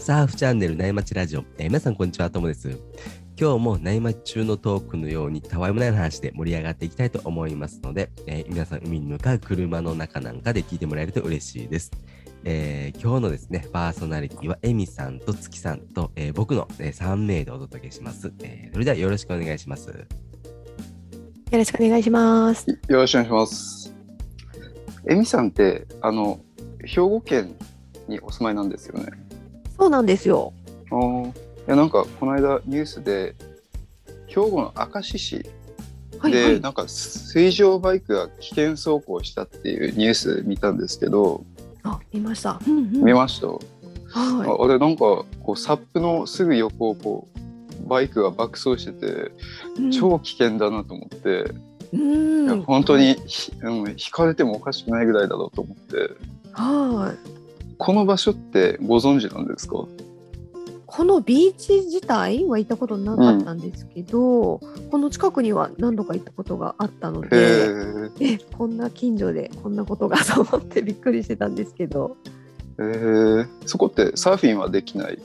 サーフチャンネル内町ラジオ、えー皆さんこんにちは、ともです。今日も内町中のトークのようにたわいもない話で盛り上がっていきたいと思いますので、えー皆さん海に向かう車の中なんかで聞いてもらえると嬉しいです。えー今日のですね、パーソナリティはエミさんと月さんと、えー僕の、え3名でお届けします、えーそれではよろしくお願いします。よろしくお願いします。よろしくお願いします。エミさんって、あの、兵庫県にお住まいなんですよね。そうなんですよ。あーいや、なんか、この間ニュースで、兵庫の明石市で、はいはい。なんか水上バイクが危険走行したっていうニュース見たんですけど、あ、見ました。うんうん見ました、はああれなんかこうサップのすぐ横をこうバイクが爆走しててい。うん超危険だなと思って、うん。本当にひ、うん、引かれてもおかしくないぐらいだろうと思ってはい。この場所ってご存知なんですか？このビーチ自体は行ったことなかったんですけど、この近くには何度か行ったことがあったのへで、ー。え、こんな近所でこんなことがと思ってびっくりしてたんですけど、えー、そこってサーフィンはできない？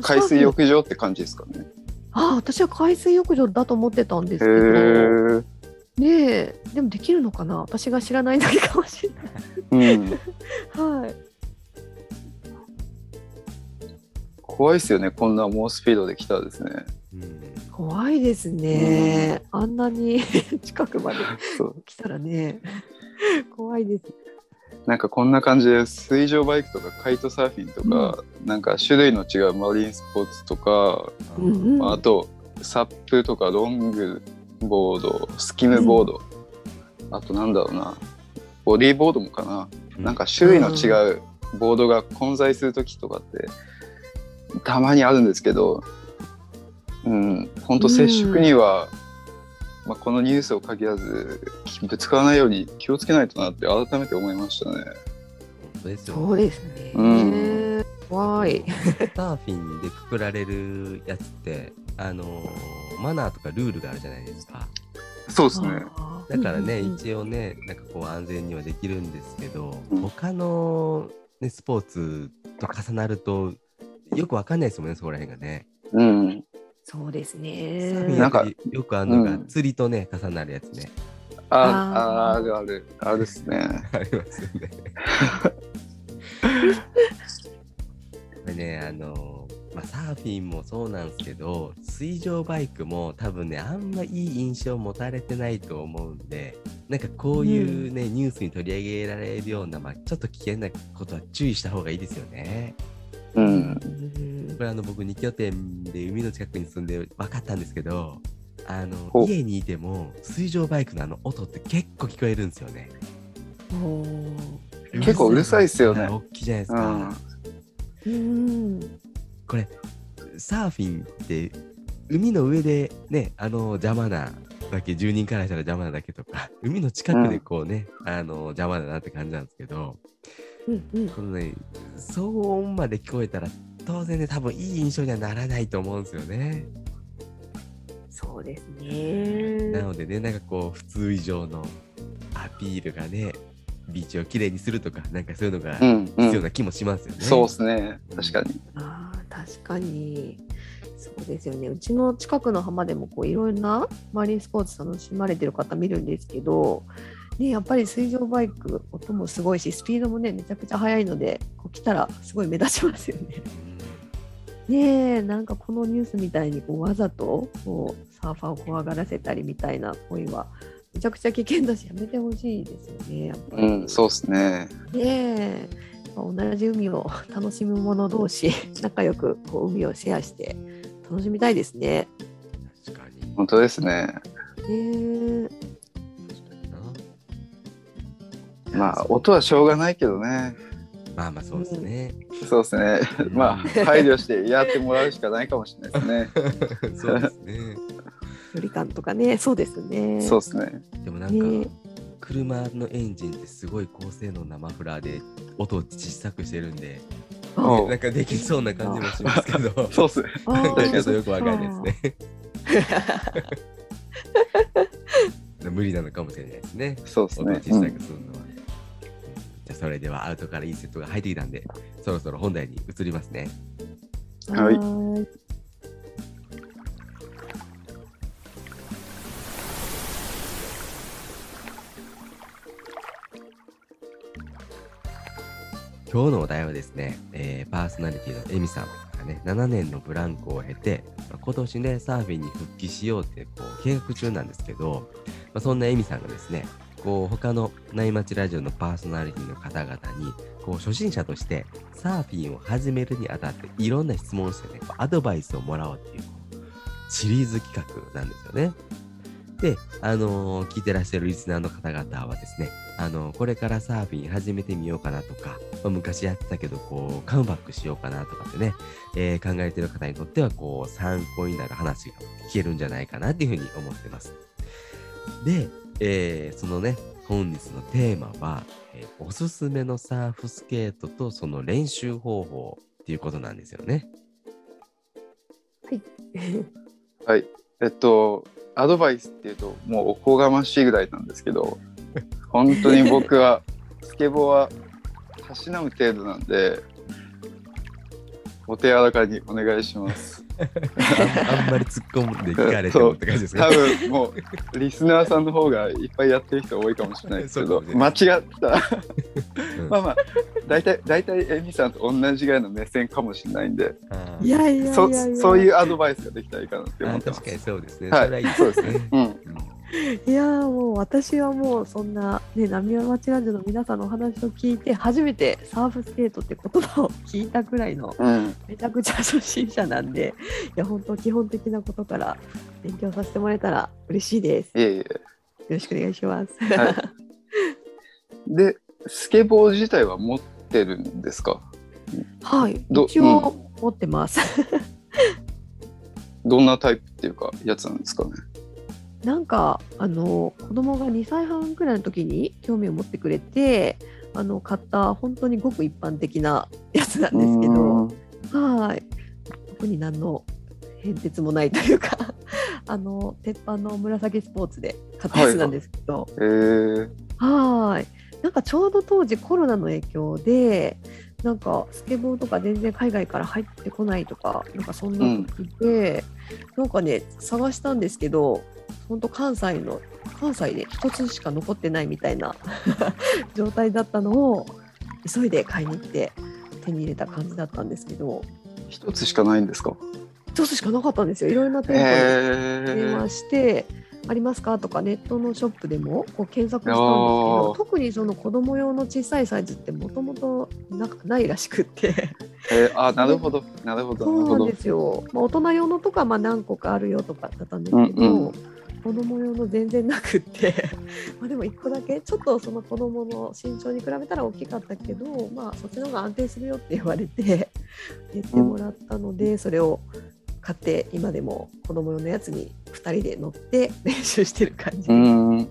海水浴場って感じですかね？あ、私は海水浴場だと思ってたんですへけど、ーねえ、でもできるのかな？私が知らないだけかもしれない。うん。はい。怖いですよね。こんな猛スピードで来たらですね。うん。怖いですね。あんなに 近くまで 来たらね、怖いです。なんかこんな感じで水上バイクとかカイトサーフィンとか、なんか種類の違うマリンスポーツとか、うんうん。まああとサップとかロングボードスキムボード、あとなんだろうな。ボディーボードもかな、なんか種類の違うボードが混在する時とかってたまにあるんですけどうん本当接触には、まあ、このニュースを限らずぶつからないように気をつけないとなって改めて思いましたね。本当ですよそうですね。うん。怖い。サーフィンでくくられるやつって、あのーマナーとかルールがあるじゃないですか。そうですね。だからね、うんうんうん一応ね、なんかこう安全にはできるんですけど、うん他の、ね、スポーツと重なると、よくわかんないですもんね、そこら辺がね。うん。そうですね。やっぱりよくあるのが、うん釣りとね、重なるやつね。ああーあるあるあるですね。ありますよね。これね、あのまあ、サーフィンもそうなんですけど、水上バイクも多分ね、あんまいい印象持たれてないと思うんで、なんかこういうね、ニュースに取り上げられるような、まあ、ちょっと危険なことは注意した方がいいですよね。うん。うんこれあの僕2拠点で海の近くに住んで分かったんですけど、あのお家にいても水上バイクのあの音って結構聞こえるんですよね。結構うるさいっすよねはい大きいじゃないですうか。ん。うん。これサーフィンって海の上でねあの邪魔なだけ住人からしたら邪魔なだけとか 海の近くでこうね、あの邪魔だなって感じなんですけどうんうん。このね騒音まで聞こえたら当然ね多分いい印象にはならないと思うんですよね。そうですね。なのでねなんかこう普通以上のアピールがねビーチをきれいにするとかなんかそういうのがうん。うん。必要な気もしますよね。そうですね。確かに。確かにそうですよねうちの近くの浜でもこういろんなマリンスポーツ楽しまれてる方見るんですけど、ね、やっぱり水上バイク音もすごいしスピードもねめちゃくちゃ速いのでこう来たらすごい目立ちますよね。ねえなんかこのニュースみたいにこうわざとこうサーファーを怖がらせたりみたいな行為はめちゃくちゃ危険だしやめてほしいですよねやっぱり。うん。そうですね。ねえ同じ海を楽しむ者同士 仲良くこう海をシェアして楽しみたいですね。確かに。本当ですね。ねえまあ、音はしょうがないけどね。まあまあそうですね。そうですね。まあ、配慮してやってもらうしかないかもしれないですね。そうですね。距離感とかねそうですね。そうですね。でもなんか、ね車のエンジンってすごい高性能なマフラーで音を小さくしてるんで、おうなんかできそうな感じもしますけど、そうっす なんかーちょっとよくわかんないですね。無理なのかもしれないですね。そうですね。音を小さくするのは。じゃあそれではアウトからいいセットが入ってきたんで、そろそろ本題に移りますね。はい今日のお題はですね、えーパーソナリティのエミさんがね、7年のブランクを経て、ま今年ね、サーフィンに復帰しようってこう計画中なんですけど、まあ、そんなエミさんがですね、こう他の内町ラジオのパーソナリティの方々に、こう初心者としてサーフィンを始めるにあたっていろんな質問をしてね、アドバイスをもらおうっていううシリーズ企画なんですよね。で、あのー聞いてらっしゃるリスナーの方々はですね、あのーこれからサーフィン始めてみようかなとか、まあ昔やってたけど、こう、カムバックしようかなとかってね、えー考えてる方にとっては、こう、参考になる話が聞けるんじゃないかなっていうふうに思ってます。で、えーそのね、本日のテーマは、えおすすめのサーフスケートとその練習方法っていうことなんですよね。はい。えっと、アドバイスっていうと、もうおこがましいぐらいなんですけど、本当に僕は、スケボーはたしなむ程度なんで、お手柔らかにお願いします。あんまり突っ込んで聞かれてもって感じですか？多分もうリスナーさんの方がいっぱいやってる人多いかもしれないですけど間違った。うん。まあまあ大体大体エミさんと同じぐらいの目線かもしれないんでいやいやいそやいや。そういうアドバイスができたらいいかなってあ思ってます。確かにそうですね。はい。それはいいですね。うん。うんいやーもう私はもうそんなね浪速町ラジオの皆さんのお話を聞いて初めてサーフスケートって言葉を聞いたくらいのうん。めちゃくちゃ初心者なんでいや本当基本的なことから勉強させてもらえたら嬉しいです。よいえいえ。ろしくお願いします。はい。でスケボー自体は持ってるんですか？はい、ど一応持ってます。どんなタイプっていうかやつなんですかね？なんかあの子供が2歳半くらいの時に興味を持ってくれてあの買った本当にごく一般的な やつなんですけどはい。特に何の変哲もないというか あの鉄板の紫スポーツで買ったやつなんですけど、はい。なんかちょうど当時コロナの影響で、なんかスケボーとか全然海外から入ってこないとか、なんかそんな時で、なんかね、探したんですけど、本当関西の、関西で一つしか残ってないみたいな 状態だったのを、急いで買いに行って手に入れた感じだったんですけど、一つしかないんですか？一つしかなかったんですよ。いろいろな店舗で電へ話して「ありますか?」とかネットのショップでもこう検索したんですけどあー。特にその子供用の小さいサイズってもともとないらしくって。えあなるほど。なるほどなるほど。そうなんですよ、まあ、大人用のとかまあ何個かあるよとかだったんですけど、うんうん子供用の全然なくって まあでも1個だけちょっとその子供の身長に比べたら大きかったけど、まあ、そっちの方が安定するよって言われて言ってもらったので、それを買って今でも子供用のやつに2人で乗って練習してる感じです。うん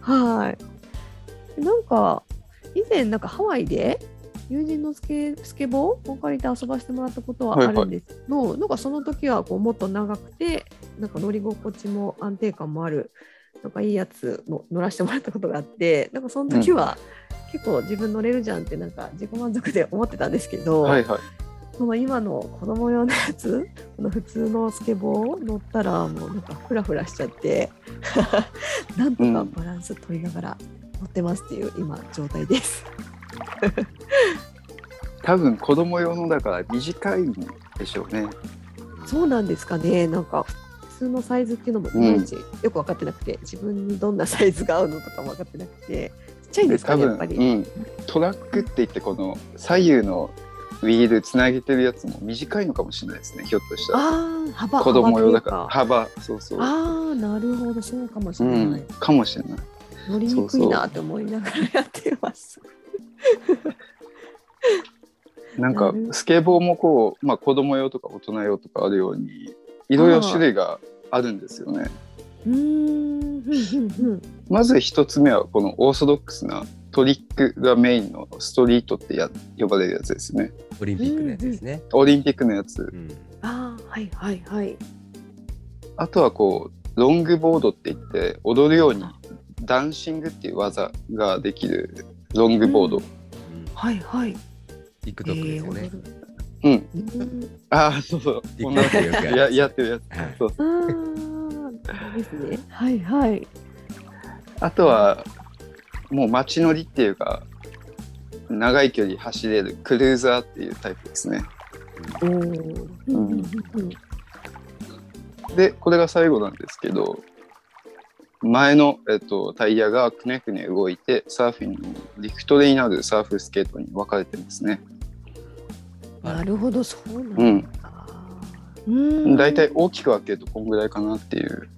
はい。なんか以前なんかハワイで友人のスケスケボーを借りて遊ばせてもらったことはあるんですけど、なんかその時はこうもっと長くてなんか乗り心地も安定感もあるなんかいいやつの乗らせてもらったことがあってなんかその時は結構自分乗れるじゃんってなんか自己満足で思ってたんですけど、はいはいその今の子供用のやつこの普通のスケボー乗ったらもうなんかフラフラしちゃって なんとかバランス取りながら乗ってますっていう今状態です。多分子供用のだから短いんでしょうね。そうなんですかね。なんか普通のサイズっていうのもいまいちよく分かってなくて、自分にどんなサイズが合うのとかも分かってなくてちっちゃいんですかねやっぱり。うん、トラックって言ってこの左右のウィールつなげてるやつも短いのかもしれないですねひょっとしたら。ああ幅子供用だから。幅幅そうそう。ああなるほど。そうかもしうれない、ん、かもしれない。乗りにくいなって思いながらやってます。なんかスケボーもこう、まあ、子供用とか大人用とかあるようにいろいろ種類があるんですよね。まず一つ目はこのオーソドックスなトリックがメインのストリートってや呼ばれるやつですね。オリンピックのやつですね。オリンピックのやつ。うん。ああはいはいはい。あとはこうロングボードって言って踊るようにダンシングっていう技ができるロングボード、はいはい。TikTok ですよね。うん。うんああ、そうそう。でよくやるややってるやつ。はいそうああ、ですね。はいはい。あとは、もう街乗りっていうか、長い距離走れるクルーザーっていうタイプですね。で、これが最後なんですけど、前の、えっと、タイヤがくねくね動いて、サーフィンのリフトでになるサーフスケートに分かれてますね。なるほど、そうなんだ。うん。うん。大体大きく分けるとこんぐらいかなっていう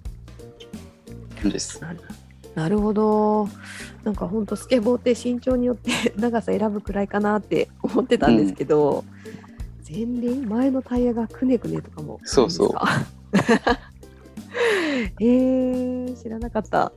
感じです。なるほど。なんか本当スケボーって身長によって 長さ選ぶくらいかなって思ってたんですけど、前輪前のタイヤがくねくねとかも。そうそう えー、知らなかった。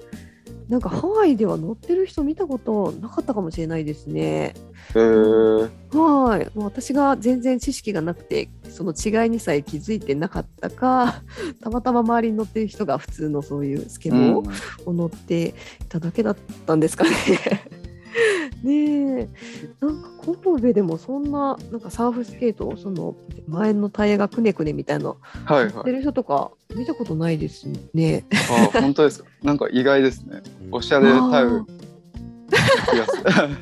なんかハワイでは乗ってる人見たことなかったかもしれないですね。へーはい、もう私が全然知識がなくてその違いにさえ気づいてなかったか たまたま周りに乗ってる人が普通のそういうスケボうんーを乗っていただけだったんですかね。ねえなんか神戸でもそんななんかサーフスケートその前のタイヤがくねくねみたいなはいはい。乗ってる人とか見たことないですね。あ本当ですか？なんか意外ですね。おしゃれタウン 気がする。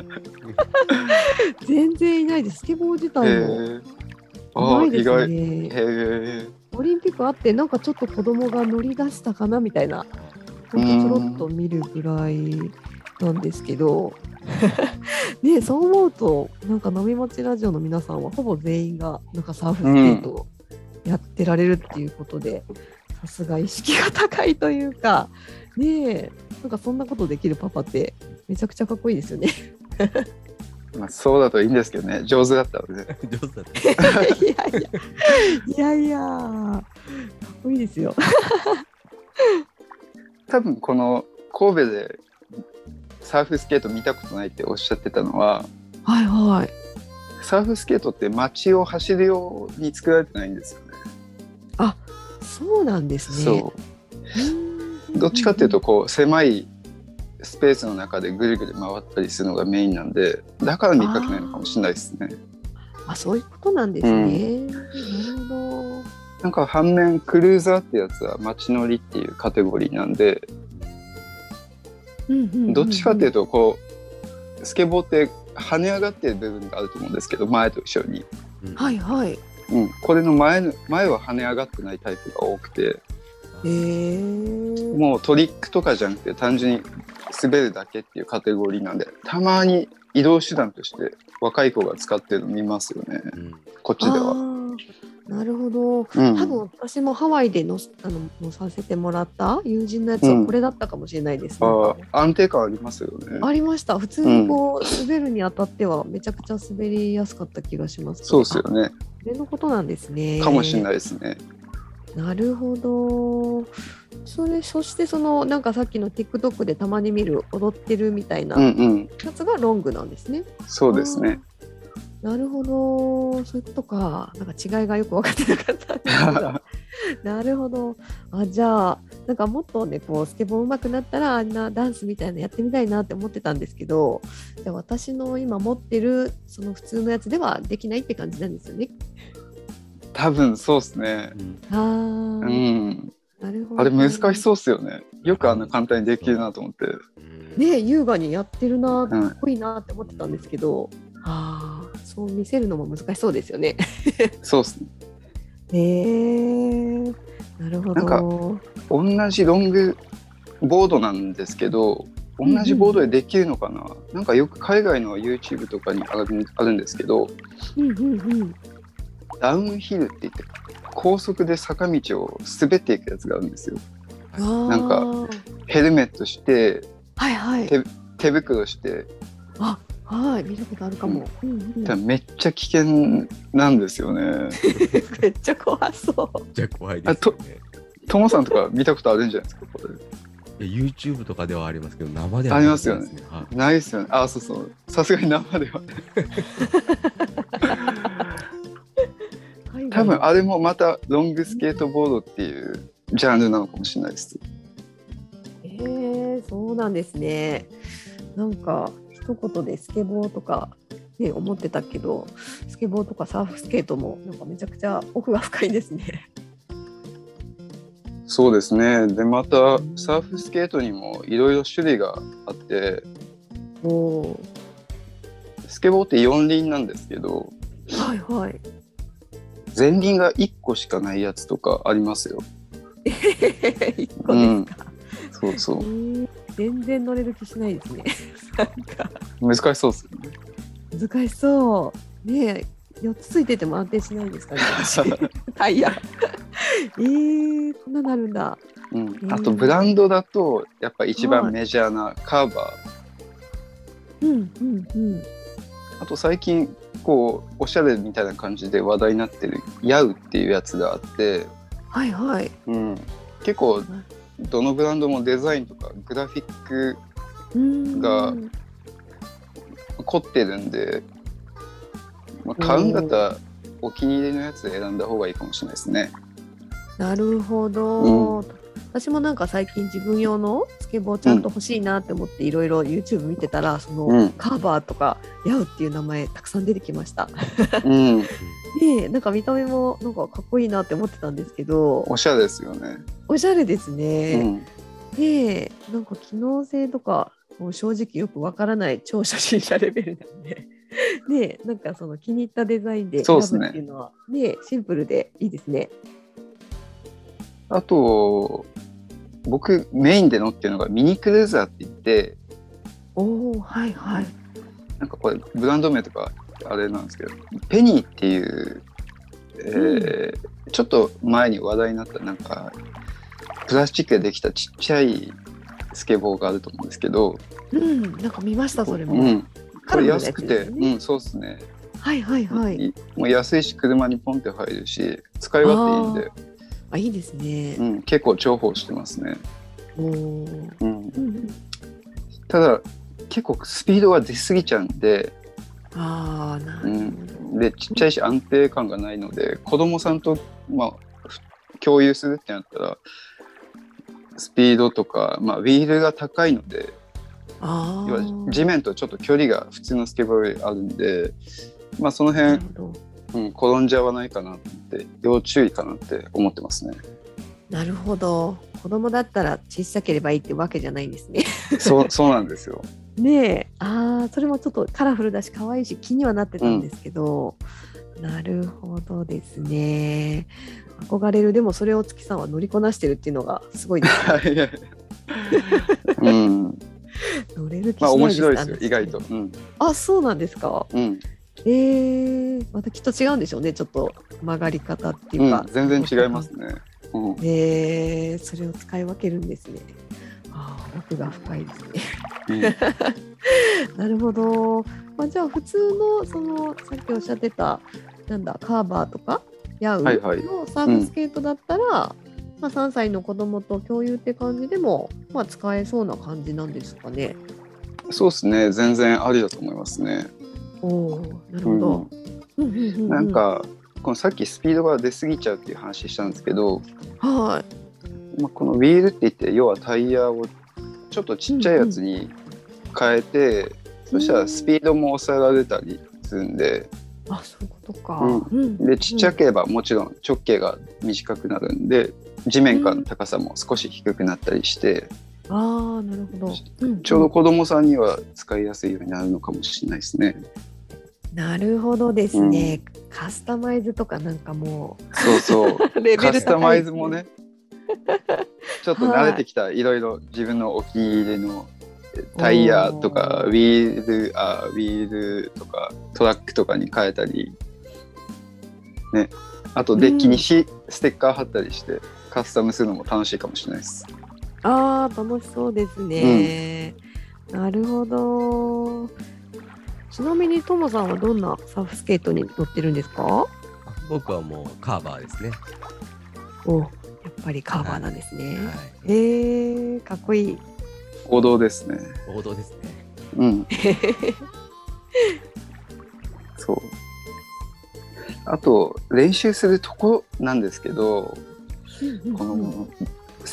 全然いないです。スケボー自へ体もーあないですー意外。へね。え。オリンピックあってなんかちょっと子供が乗り出したかなみたいなほんとちょろっと見るぐらいなんですけど ねえそう思うとなんか飲みもちラジオの皆さんはほぼ全員がなんかサーフスケートをやってられるっていうことで、さすが意識が高いというかねえなんかそんなことできるパパってめちゃくちゃかっこいいですよね。まあそうだといいんですけどね。上手だったらね。上手だった。いやいやいやいやかっこいいですよ。多分この神戸でサーフスケート見たことないっておっしゃってたのは、はいはい。サーフスケートって街を走るように作られてないんですよね。そうなんですね。そう。どっちかっていうとこう狭いスペースの中でぐるぐる回ったりするのがメインなんでだから見かけないのかもしれないですね。あ、そういうことなんですね。なるほど。なんか反面クルーザーってやつは街乗りっていうカテゴリーなんでどっちかっていうと。とこうスケボーって跳ね上がってる部分があると思うんですけど前と後ろに、うん。はいはい。うん、これの前の前は跳ね上がってないタイプが多くて。え。ー、もうトリックとかじゃなくて単純に滑るだけっていうカテゴリーなんでたまに移動手段として若い子が使ってるの見ますよね。うん。こっちでは。なるほど。うん多分私もハワイでのあの乗させてもらった友人のやつはこれだったかもしれないです、あなんかー安定感ありますよね。ありました。普通にこう、滑るにあたってはめちゃくちゃ滑りやすかった気がします。そうですよね。あ。これのことなんですね。かもしれないですね。なるほど。それそしてそのなんかさっきの TikTok でたまに見る踊ってるみたいなうんうん。やつがロングなんですね。そうですね。なるほど。そういうことか。なんか違いがよく分かってなかったんですけど。なるほど。あじゃあなんかもっとねこうスケボー上手くなったらあんなダンスみたいなのやってみたいなって思ってたんですけどじゃあ私の今持ってるその普通のやつではできないって感じなんですよね。多分そうですね。あー、うん。なるほど。あれ難しそうっすよね。よくあんな簡単にできるなと思って。うんね優雅にやってるなうんかっこいいなって思ってたんですけど、ああそう見せるのも難しそうですよね。そうっすね。へえなるほなんかど。同じロングボードなんですけど、同じボードでできるのかな、なんかよく海外の YouTube とかにあるあるんですけど、うんうんうん。ダウンヒルって言って、高速で坂道を滑っていくやつがあるんですよ。なんかヘルメットして、はいはい。手手袋して、あはい見たことあるかも。うんうん多分めっちゃ危険なんですよね。めっちゃ怖そう。じゃあ怖いですよね。トモさんとか見たことあるんじゃないですか、これ。YouTube とかではありますけど、生ではありますよね見たことないないですよね。あ、そうそう。さすがに生では。多分あれもまたロングスケートボードっていうジャンルなのかもしれないです。えー、そうなんですね。なんか一言でスケボーとかね、思ってたけどスケボーとかサーフスケートもなんかめちゃくちゃ奥が深いですね。そうですね。で、また、サーフスケートにもいろいろ種類があって、スケボーって4輪なんですけど、はいはい。前輪が1個しかないやつとかありますよ。一個ですか、そうそえー全然乗れる気しないですね。難しそうですよね。難しそう。ねえ、4つついてても安定しないんですかね。タイヤ。えー、こんななるんだ。うん、あとブランドだとやっぱ一番メジャーなカーバー、うんうんうん。あと最近こうおしゃれみたいな感じで話題になってるヤウっていうやつがあって、はいはい。うん、結構どのブランドもデザインとかグラフィックが凝ってるんで、まあ、買うんだったらお気に入りのやつ選んだ方がいいかもしれないですね。なるほど。私もなんか最近自分用のスケボーちゃんと欲しいなって思っていろいろ YouTube 見てたら、その、うんカーバーとかヤウっていう名前たくさん出てきました。うん、でなんか見た目もなんかかっこいいなって思ってたんですけどおしゃれですよね。おしゃれですうね。ん、でなんか機能性とかもう正直よくわからない超初心者レベルなんで。でなんかその気に入ったデザインで選ぶっていうのはねシンプルでいいですね。あと僕メインで乗ってるのがミニクルーザーって言っておおはいはい。なんかこれブランド名とかあれなんですけどペニーっていう、えーちょっと前に話題になったなんかプラスチックでできたちっちゃいスケボーがあると思うんですけど、うんなんか見ましたそれも。うん、これ安くて、ねうん、そうですね、はいはいはい。いもう安いし車にポンって入るし使い勝手いいんで、あいいですね。う。ん、結構重宝してますね、おお。うん、うんうん。ただ結構スピードが出過ぎちゃうんで。ああなるほど。でちっちゃいし安定感がないので子供さんと、まあ、ふ共有するってなったらスピードとか、まあ、ウィールが高いのであ要はあ。地面とちょっと距離が普通のスケボーよりあるんで、まあ、その辺。うん、転んじゃわないかなって要注意かなって思ってますね。なるほど。子供だったら小さければいいってわけじゃないんですね。そうそうなんですよ。ねえ、ああ、それもちょっとカラフルだし可愛いし気にはなってたんですけど、なるほどですね。憧れるでもそれを月さんは乗りこなしてるっていうのがすごいです。乗れる気しまあ面ないです白いですよ意外と。うんあ、そうなんですか？うんえー、またきっと違うんでしょうね。ちょっと曲がり方っていうか。うん、全然違いますね。うんえー、それを使い分けるんですね。ああ、奥が深いですね。うん なるほど。まあ、じゃあ普通のそのさっきおっしゃってたなんだカーバーとかヤウはいはい。のサーフスケートだったら、まあ、3歳の子供と共有って感じでも、まあ、使えそうな感じなんですかね。そうですね。全然ありだと思いますね。おおなるほど。うん。うんうんうんなんかこのさっきスピードが出過ぎちゃうっていう話したんですけど、はい。まあ、このウィールって言って要はタイヤをちょっとちっちゃいやつに変えて、そしたらスピードも抑えられたりするんであそういうことか。うんうんでちっちゃければもちろん直径が短くなるんで地面からの高さも少し低くなったりして、ああなるほど。うんちょうど子供さんには使いやすいようになるのかもしれないですね。なるほどですね。カスタマイズとかなんかもそうそうう レベル高いカスタマイズもね ちょっと慣れてきた、い、ろいろ自分のお気に入りのタイヤとかおウィー。ルあウィールとかトラックとかに変えたりね。あとデッキにし、ステッカー貼ったりしてカスタムするのも楽しいかもしれないです。ああ楽しそうですね、なるほど。ちなみにトモさんはどんなサーフスケートに乗ってるんですか？あ僕はもうカーバーですね。おやっぱりカーバーなんですね、はい。えー、かっこいい王道ですね。王道ですね。うん。そう。あと練習するとこなんですけど、この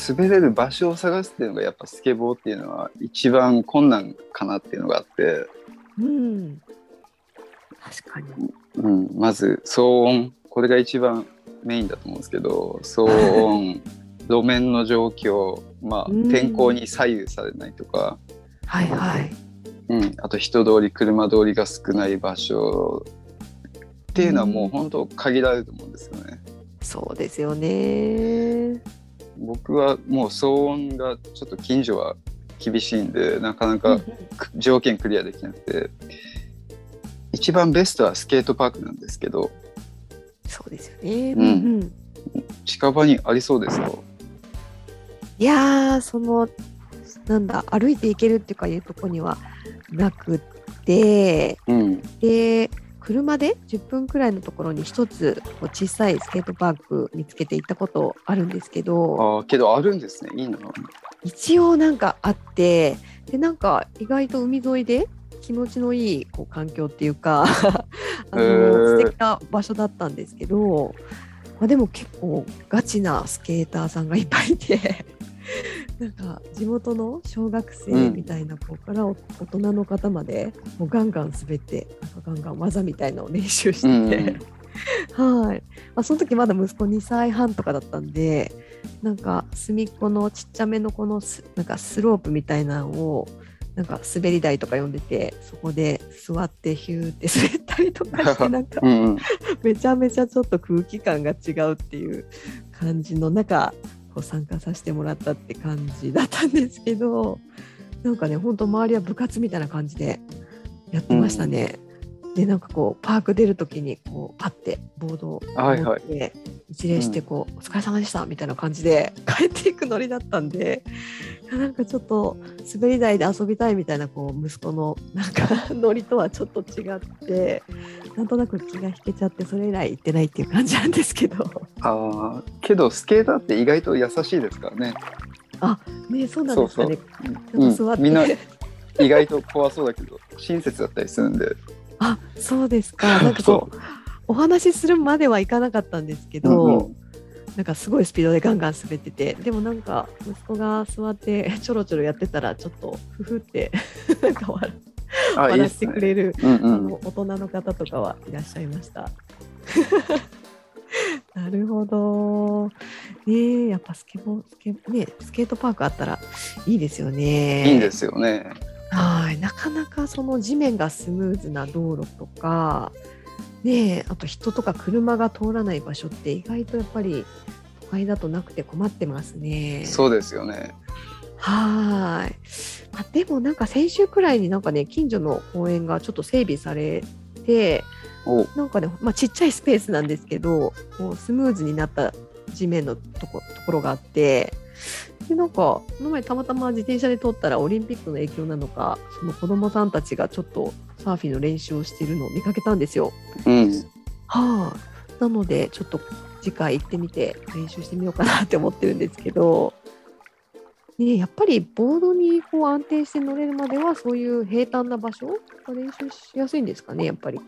滑れる場所を探すっていうのがやっぱスケボーっていうのは一番困難かなっていうのがあってうん確かに。うん、まず騒音これが一番メインだと思うんですけど騒音 路面の状況、まあ、うん。天候に左右されないとか、はいはい。うん、あと人通り車通りが少ない場所。っていうのはもう本当限られると思うんですよね。そうですよね。僕はもう騒音がちょっと近所は厳しいんでなかなか条件クリアできなくて。一番ベストはスケートパークなんですけど。そうですよね。うん。うん近場にありそうですかいやーそのなんだ歩いて行けるっていうかいうとこにはなくってうん。で車で10分くらいのところに一つこう小さいスケートパーク見つけて行ったことあるんですけどああけどあるんですね。いいな。一応なんかあってでなんか意外と海沿いで気持ちのいいこう環境っていうか あへー。の素敵な場所だったんですけど、まあ、でも結構ガチなスケーターさんがいっぱいいてなんか地元の小学生みたいな子からお大人の方までもうガンガン滑ってなんかガンガン技みたいなのを練習してて。はい、まあ、その時まだ息子2歳半とかだったんでなんか隅っこのちっちゃめのこのスなんかスロープみたいなのをなんか滑り台とか呼んでてそこで座ってヒューって滑ったりとかして なんかうんうん。めちゃめちゃちょっと空気感が違うっていう感じの中こう参加させてもらったって感じだったんですけどなんかねほんと周りは部活みたいな感じでやってましたね。でなんかこうパーク出る時にこうパッてボードを持って一礼してこう、お疲れ様でしたみたいな感じで 帰っていくノリだったんでなんかちょっと滑り台で遊びたいみたいなこう息子のなんか ノリとはちょっと違ってなんとなく気が引けちゃってそれ以来行ってないっていう感じなんですけど。ああけどスケーターって意外と優しいですからね。ねそうなんですかね。うなん。か座って、ん、みんな意外と怖そうだけど 親切だったりするんで。あそうですか。なんかこうお話しするまではいかなかったんですけど、うんうん。なんかすごいスピードでガンガン滑っててでもなんか息子が座ってちょろちょろやってたらちょっとふふって なんか笑笑ってくれるうんあうんの大人の方とかはいらっしゃいました。なるほど。ねえやっぱスケボースケ,、ね、スケートパークあったらいいですよね。いいですよねはいなかなかその地面がスムーズな道路とか、ねえ、あと人とか車が通らない場所って意外とやっぱり都会だとなくて困ってますね。そうですよねはーい。あでもなんか先週くらいになんかね近所の公園がちょっと整備されておなんかね、まあ、ちっちゃいスペースなんですけどこうスムーズになった地面のとこところがあってでなんかこの前たまたま自転車で通ったらオリンピックの影響なのかその子供さんたちがちょっとサーフィンの練習をしているのを見かけたんですよ。うんはあ、なのでちょっと次回行ってみて練習してみようかなって思ってるんですけど、ね、やっぱりボードにこう安定して乗れるまではそういう平坦な場所が練習しやすいんですかねやっぱり。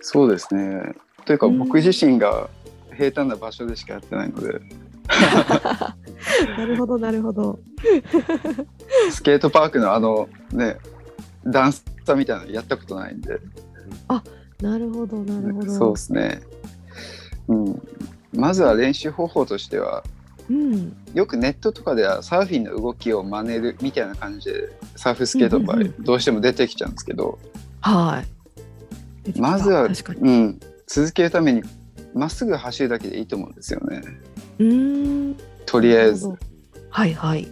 そうですねというかうん僕自身が平坦な場所でしかやってないのでなるほどなるほど。スケートパークのあのねダンスみたいなのやったことないんでなるほどなるほど。そうですねうんまずは練習方法としてはうん、よくネットとかではサーフィンの動きを真似るみたいな感じでサーフスケートの場合どうしても出てきちゃうんですけどはい。まずは。うん、続けるためにまっすぐ走るだけでいいと思うんですよねうーん。とりあえず。はいはい。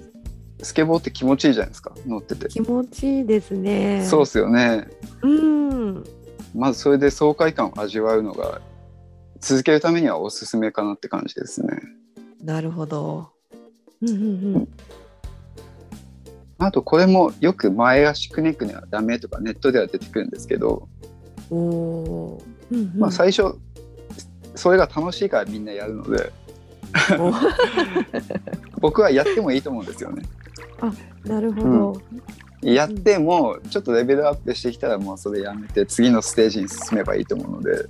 スケボーって気持ちいいじゃないですか乗ってて、気持ちいいですね。そうっすよねうん。まずそれで爽快感を味わうのが続けるためにはおすすめかなって感じですねなるほど。うんうんうん。あとこれもよく前足くねくねはダメとかネットでは出てくるんですけど、お。うんうんまあ最初それが楽しいからみんなやるのでお 僕はやってもいいと思うんですよね。なるほど。やってもちょっとレベルアップしてきたらもうそれやめて次のステージに進めばいいと思うので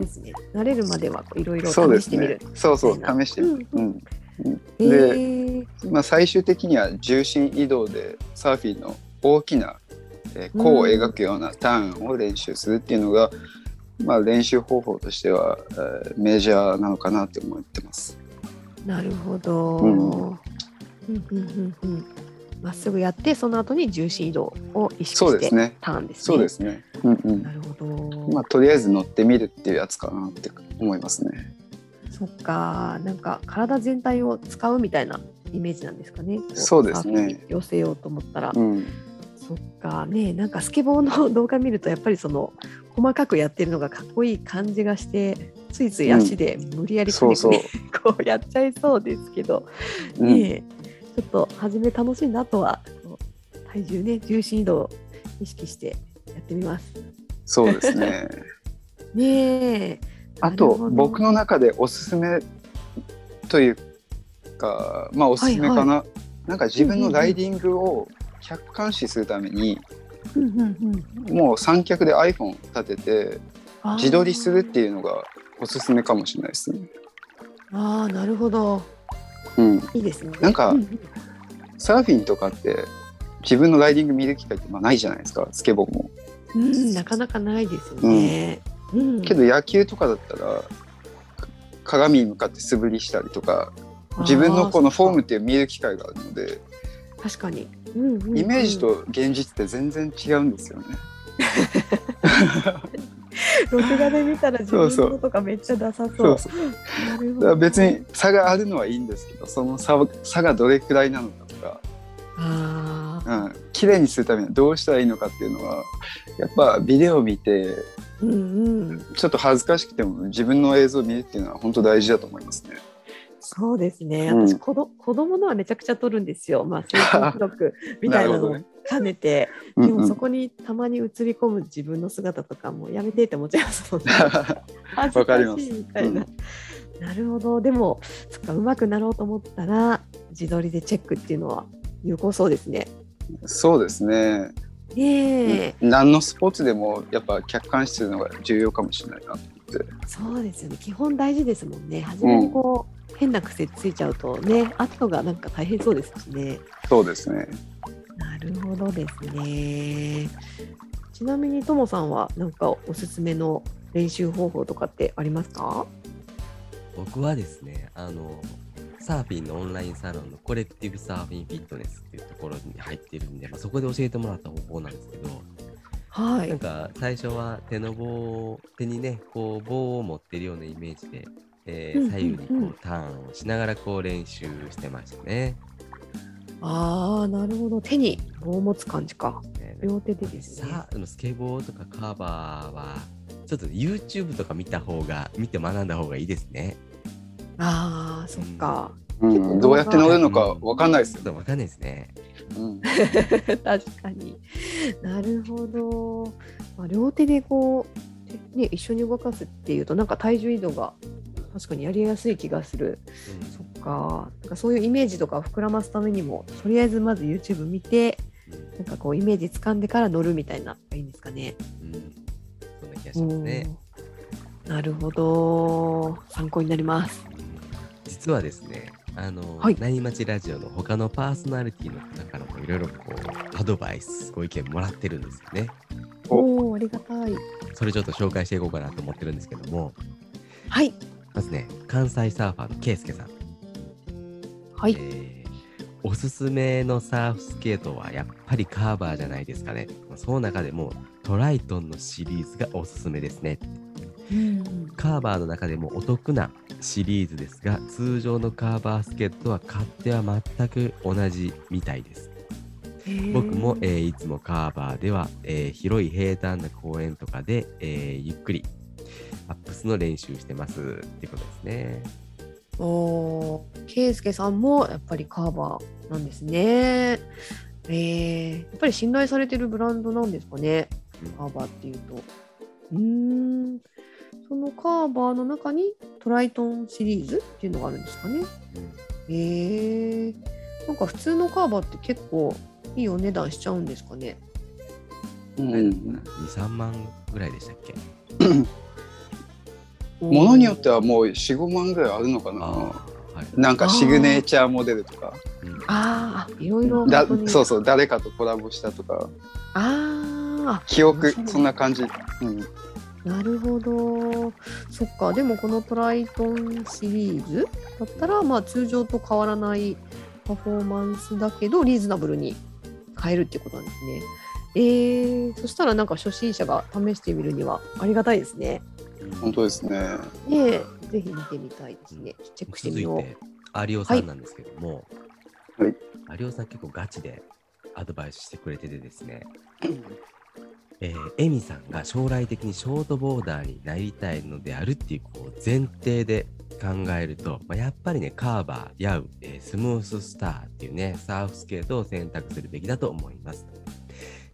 ですね。慣れるまではいろいろ試そうですしてみるね。そうそうみたいな試してみる。うんえで、ー、まあ、最終的には重心移動でサーフィンの大きなえー弧を描くようなターンを練習するっていうのが、まあ、練習方法としては、えーメジャーなのかなって思ってます。なるほど。うんうんうんうんうんまっすぐやってその後に重心移動を意識して。ターンですね。そうですね。うんうんなるほど。まあ、とりあえず乗ってみるっていうやつかなって思いますね。そっか、なんか体全体を使うみたいなイメージなんですかね。こそうですね寄せようと思ったら。うん、そっかね、なんかスケボーの動画見るとやっぱりその細かくやってるのがかっこいい感じがして、ついつい足で無理やりこうやっちゃいそうですけど、うんねえちょっと初め楽しいなとは体重ね重心移動を意識してやってみます。そうですね。ねえ。あと僕の中でおすすめというかまあおすすめかな、なんか自分のライディングを客観視するために、うんうんうんもう三脚で iPhone 立てて自撮りするっていうのがおすすめかもしれないですね。あーなるほどうん、いいですね。なんかううんサーフィンとかって自分のライディング見る機会ってまあないじゃないですかスケボーも。うん、なかなかないですよね。うんけど野球とかだったらか鏡に向かって素振りしたりとか自分のこのフォームっていう見える機会があるので確かに、うんうんうんイメージと現実って全然違うんですよね。録画で見たら自分そうそうのとかめっちゃダサそう。そ別に差があるのはいいんですけどその差は差がどれくらいなのかとか、ああ、うん、綺麗にするためにはどうしたらいいのかっていうのはやっぱビデオを見てうんうん、ちょっと恥ずかしくても自分の映像を見るっていうのは本当大事だと思いますね。そうですね。うん。私子ど、子供のはめちゃくちゃ撮るんですよ。まあ成長記録みたいなのを 兼ねて、うんうんでもそこにたまに映り込む自分の姿とかもやめてって思っちゃいますもんね。恥ずわかりますかしいみたいな。なるほど。でも、そっか、上手くなろうと思ったら、自撮りでチェックっていうのは有効そうですね。そうですね。ねえ、何のスポーツでもやっぱ客観視するのが重要かもしれないなと思って。そうですよね。基本大事ですもんね。初めにこう、変な癖ついちゃうとね、後がなんか大変そうですしね。そうですね。なるほどですね。ちなみにともさんはなんかおすすめの練習方法とかってありますか？僕はですね、あの、サーフィンのオンラインサロンのコレクティブサーフィンフィットネスっていうところに入ってるんで、まあ、そこで教えてもらった方法なんですけど、はい。なんか最初は手の棒を手にねこう棒を持ってるようなイメージで、えー左右にこうんうターンをしながらこう練習してましたね。ああ、なるほど。手に棒を持つ感じか。ね両手でですね。さあのスケボーとかカーバーはちょっと YouTube とか見た方が見て学んだ方がいいですね。ああ、そっか。うん、どうやって乗るのかわかんないですよ。ちょっとわかんないですね。うん、確かに。なるほど。まあ、両手でこう、ね、一緒に動かすっていうと、なんか体重移動が確かにやりやすい気がする。うんそっか。なんかそういうイメージとかを膨らますためにも、とりあえずまず YouTube 見て、なんかこうイメージ掴んでから乗るみたいなのがいいんですかね。うんうんそんな気がしますね。なるほど。参考になります。実はですね、あの、はいなにまちラジオの他のパーソナリティの方からもいろいろこうアドバイス、ご意見もらってるんですよね。おお、ありがたい。それちょっと紹介していこうかなと思ってるんですけども、はい。まずね、関西サーファーのケイスケさん。はい。えーおすすめのサーフスケートはやっぱりカーバーじゃないですかね。その中でもトライトンのシリーズがおすすめですね。うんカーバーの中でもお得なシリーズですが、通常のカーバースケートとは勝手は全く同じみたいです。僕も、えーいつもカーバーでは、えー広い平坦な公園とかで、えーゆっくりアップスの練習してますっていうことですね。おおー、ケイスケさんもやっぱりカーバーなんですね。えー、やっぱり信頼されてるブランドなんですかね。うんカーバーっていうと。うーん。そのカーバーの中にトライトンシリーズっていうのがあるんですかね。うんえー、なんか普通のカーバーって結構いいお値段しちゃうんですかね。うん2、3万ぐらいでしたっけ？ものによってはもう45万ぐらいあるのかな。あはい。なんかシグネチャーモデルとか。うんああいろいろだ本当にそうそう誰かとコラボしたとか。あ記憶そんな感じ、うん、あなるほど。そっか。でもこのトライトンシリーズだったらまあ通常と変わらないパフォーマンスだけどリーズナブルに変えるっていうことなんですね。えー、そしたらなんか初心者が試してみるにはありがたいですね。本当ですねねえぜひ見てみたいですね。チェックしてみよう。続いて、有オさんなんですけども、はい有オさん結構ガチでアドバイスしてくれててですね、えー、エミさんが将来的にショートボーダーになりたいのであるっていうこう前提で考えると、まあ、やっぱりね、カーバー、ヤウ、えースムーススターっていうね、サーフスケートを選択するべきだと思います。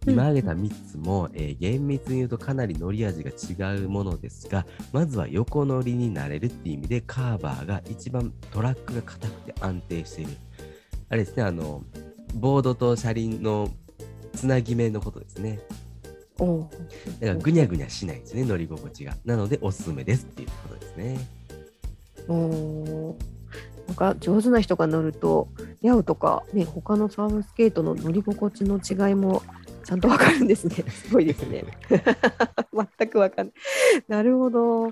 今挙げた3つも、えー厳密に言うとかなり乗り味が違うものですが、まずは横乗りになれるっていう意味で、カーバーが一番トラックが硬くて安定している。あれですね、あの、ボードと車輪のつなぎ目のことですね。おうだからぐにゃぐにゃしないんですね、乗り心地が。なので、おすすめですっていうことですね。おーなんか上手な人が乗ると、ヤウとか、ね、他のサーフスケートの乗り心地の違いもちゃんとわかるんですね。すごいですね。全くわかんない。なるほど。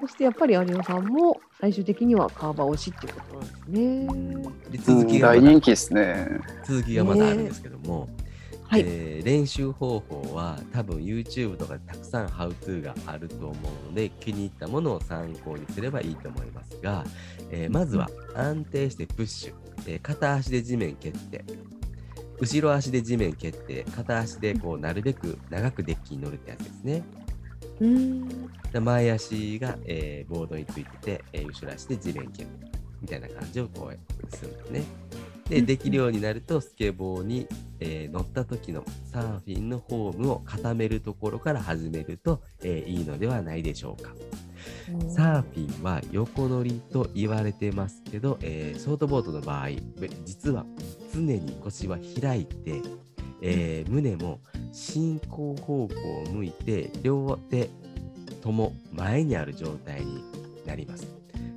そしてやっぱり有野さんも最終的にはカーバー推しっていうことなんですね。でう続きが大人気ですね続きがまだあるんですけども、はいえー練習方法は多分 YouTube とかでたくさん How to があると思うので気に入ったものを参考にすればいいと思いますが、えーまずは安定してプッシュ、えー片足で地面蹴って後ろ足で地面蹴って片足でこうなるべく長くデッキに乗るってやつですね。うーん。で前足が、えーボードについてて、えー後ろ足で地面蹴るみたいな感じをこうするんですね。で、うんできるようになると、スケボーに、えー乗った時のサーフィンのフォームを固めるところから始めると、えーいいのではないでしょうか。サーフィンは横乗りと言われてますけど、えーショートボードの場合、べ実は常に腰は開いて、えー胸も進行方向を向いて、両手とも前にある状態になります。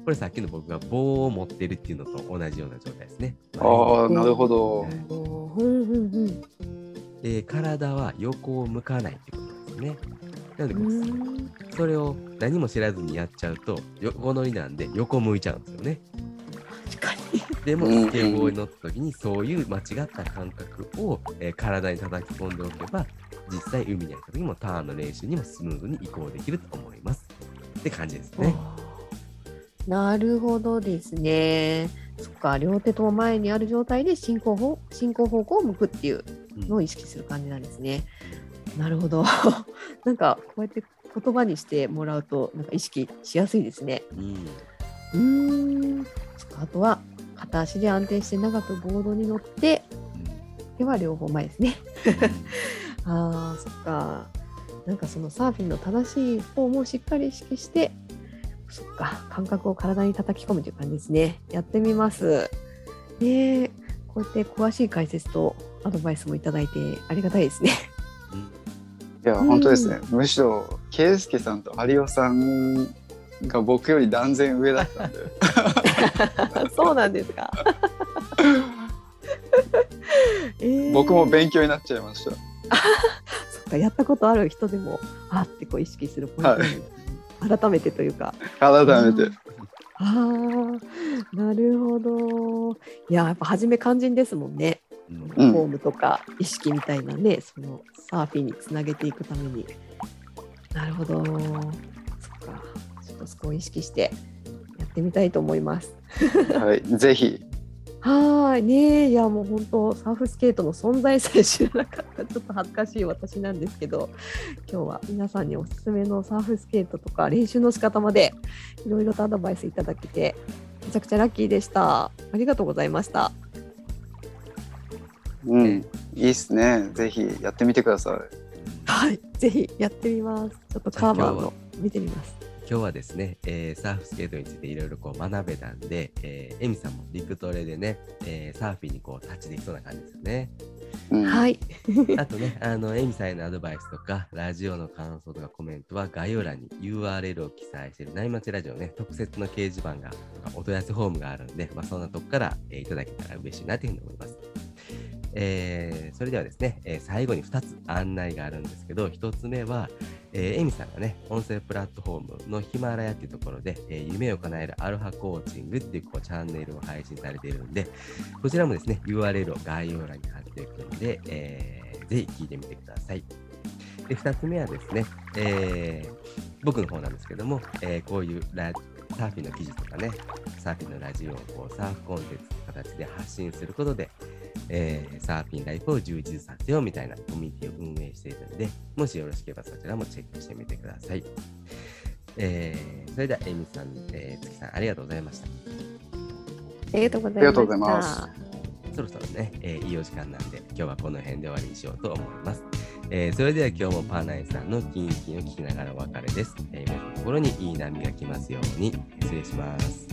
これさっきの僕が棒を持ってるっていうのと同じような状態ですね。ああなるほどで体は横を向かないってことですね。なのでそれを何も知らずにやっちゃうと横乗りなんで横向いちゃうんですよね。でもうんスケボーに乗った時にそういう間違った感覚を、えー体に叩き込んでおけば実際海に行った時もターンの練習にもスムーズに移行できると思います。って感じですね。なるほどですね。そっか、両手とも前にある状態で進行方進行方向を向くっていううんのを意識する感じなんですね。なるほど。なんかこうやって言葉にしてもらうとなんか意識しやすいですね。うんうーん。あとは片足で安定して長くボードに乗って、では両方前ですね。ああ、そっか。なんかそのサーフィンの正しいフォームをしっかり意識して、そっか、感覚を体に叩き込むという感じですね。やってみます。で、こうやって詳しい解説とアドバイスもいただいてありがたいですね。うんいや本当ですね、むしろ圭介さんと有オさんが僕より断然上だったんで そうなんですか。えー僕も勉強になっちゃいました そっか、やったことある人でも、あってこう意識するポイントなんですね改めてというか。改めてああ、なるほど。いや、やっぱ初め肝心ですもんね。うんうんフォームとか意識みたいなね、そのサーフィンにつなげていくために。なるほど。そっとそこを意識してやってみたいと思います。はいぜひ。はーいねいやもう本当サーフスケートの存在さえ知らなかった。ちょっと恥ずかしい私なんですけど今日は皆さんにおすすめのサーフスケートとか練習の仕方までいろいろとアドバイスいただけてめちゃくちゃラッキーでした。ありがとうございました。うんいいっすね。ぜひやってみてください。はいぜひやってみます。ちょっとカーバーの見てみます今日はですね、えーサーフスケートについていろいろこう学べたんで、えーエミさんも陸トレでね、えーサーフィンにこう立ちできそうな感じですよね。うんはい。あとね、あの、エミさんへのアドバイスとか、ラジオの感想とかコメントは概要欄に URL を記載している内町ラジオね、特設の掲示板が、とかお問い合わせフォームがあるんで、まあ、そんなとこから、えーいただけたら嬉しいなというふうに思います。えーそれではですね、えー最後に2つ案内があるんですけど、1つ目は、えーエミさんがね、音声プラットフォームのヒマラヤっていうところで、えー夢を叶えるアルファコーチングっていうこうチャンネルを配信されているんで、こちらもですね、URL を概要欄に貼っておくので、えーぜひ聞いてみてください。で、2つ目はですね、え僕の方なんですけども、えこういうラサーフィンの記事とかね、サーフィンのラジオをこうサーフコンテンツの形で発信することで、えーサーフィンライフを充実させようみたいなコミュニティを運営しているので、もしよろしければそちらもチェックしてみてください。えーそれでは、エミさん、えー月さん、ありがとうございました。ありがとうございました。ありがとうございますそろそろね、えーいいお時間なんで、今日はこの辺で終わりにしようと思います。えーそれでは今日もパーナイさんのキンキンを聞きながらお別れです。えー皆さんのところにいい波が来ますように、失礼します。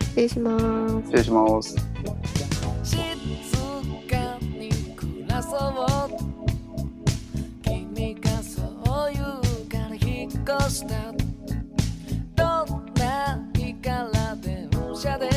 失礼します。失礼します。静かに暮らそう。君がそういうから引っ越した。どんな日から電車で